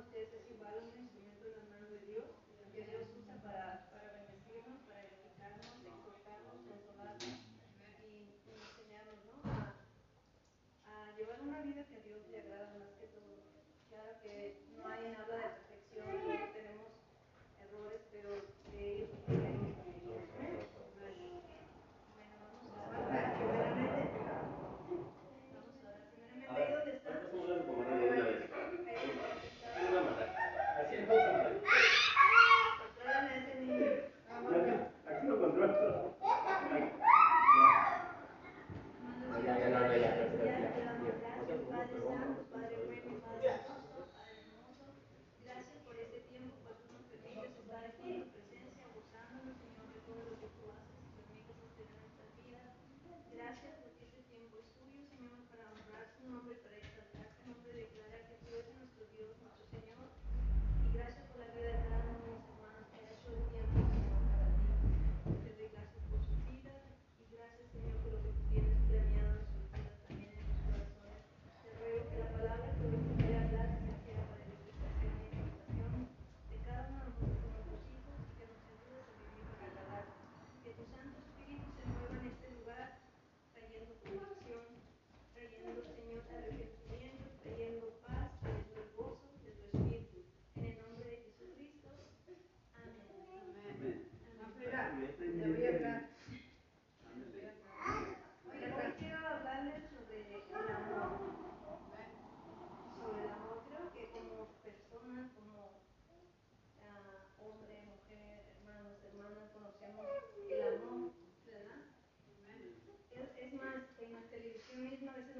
ustedes es 1997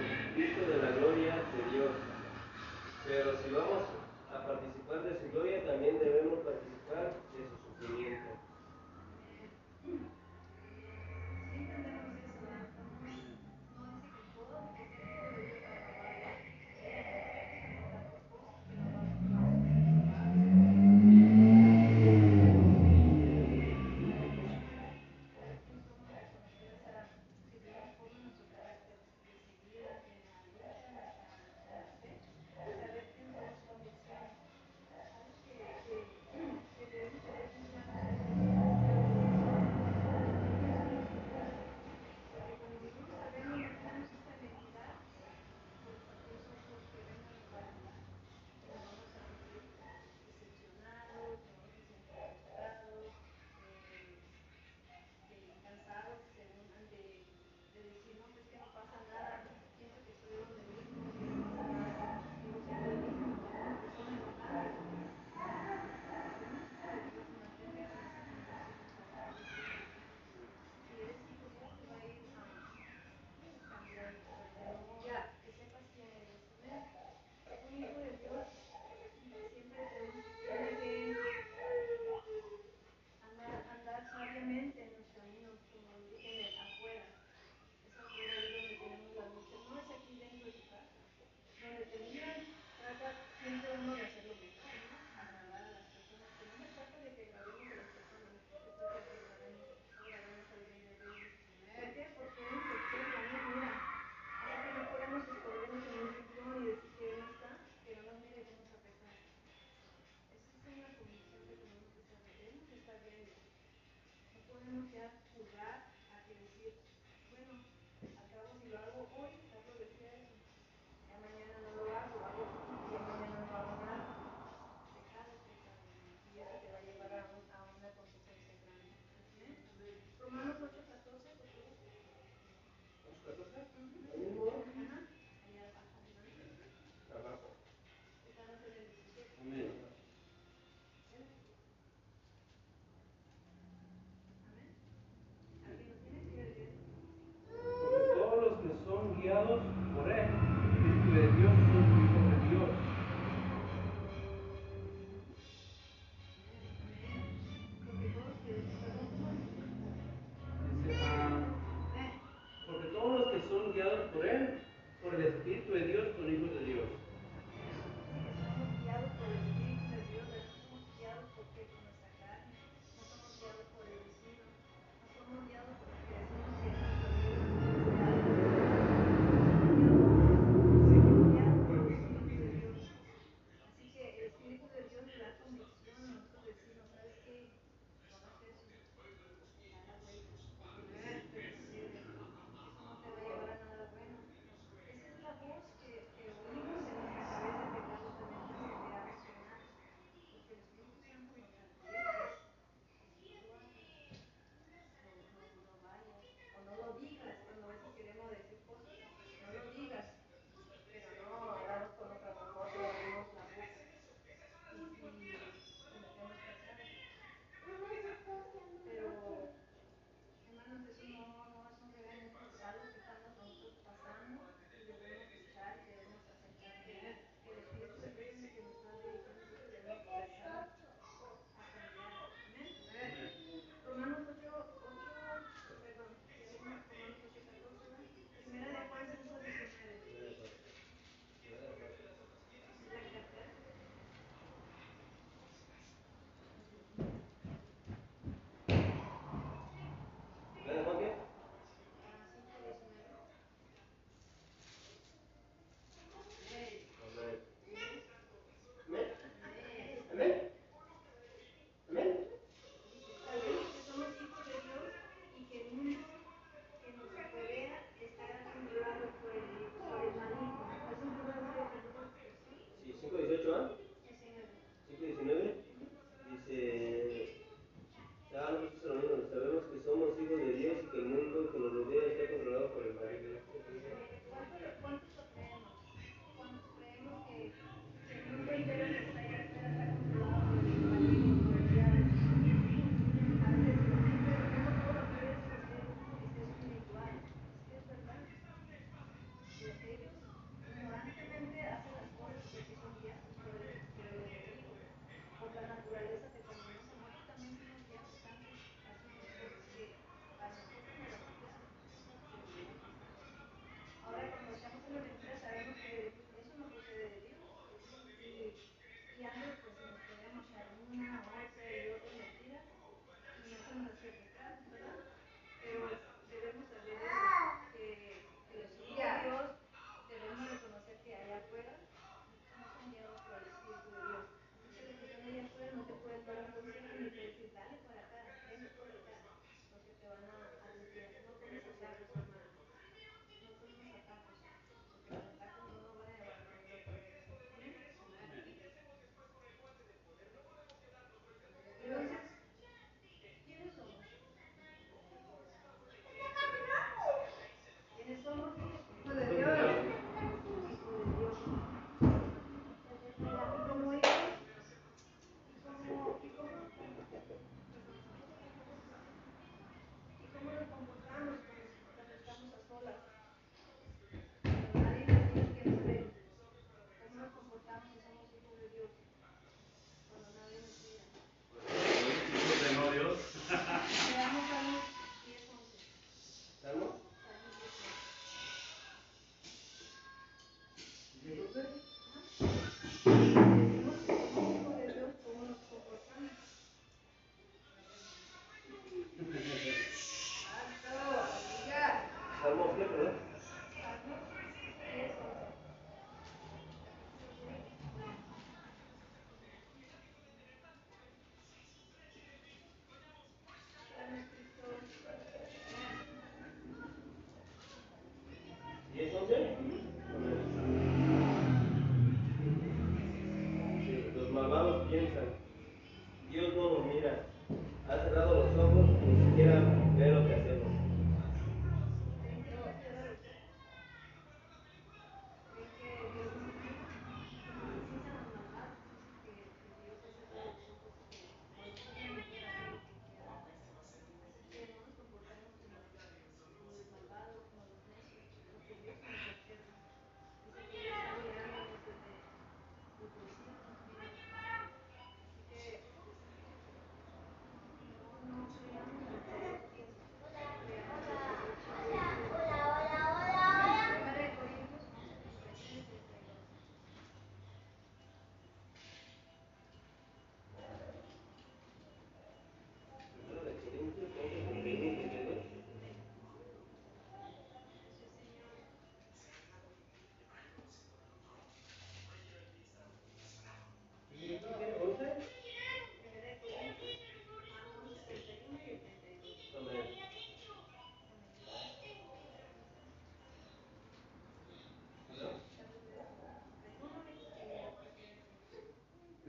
de la gloria de Dios. Pero si vamos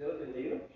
Dios los bendiga.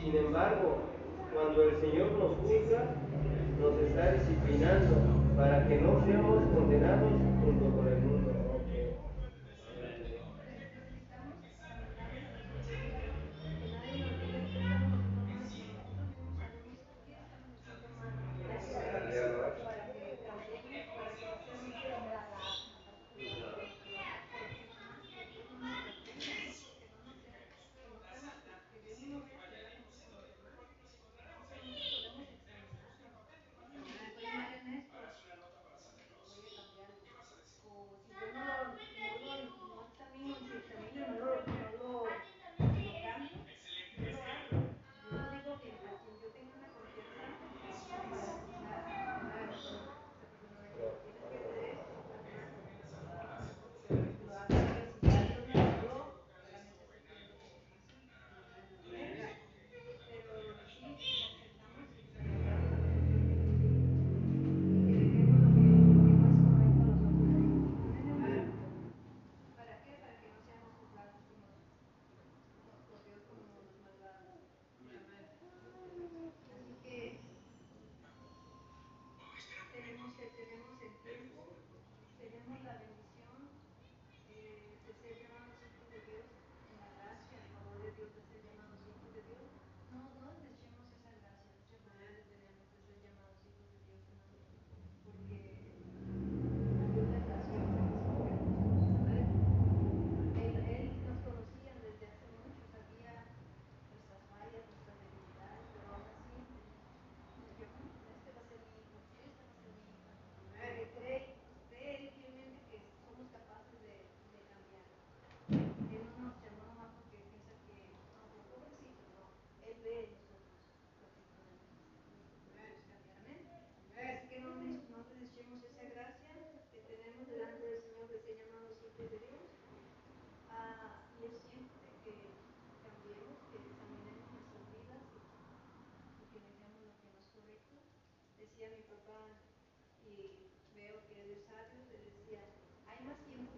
Sin embargo, cuando el Señor nos juzga, nos está disciplinando para que no seamos condenados junto con el mundo. David decía mi papá, y veo que él es sabio, le decía, hay más tiempo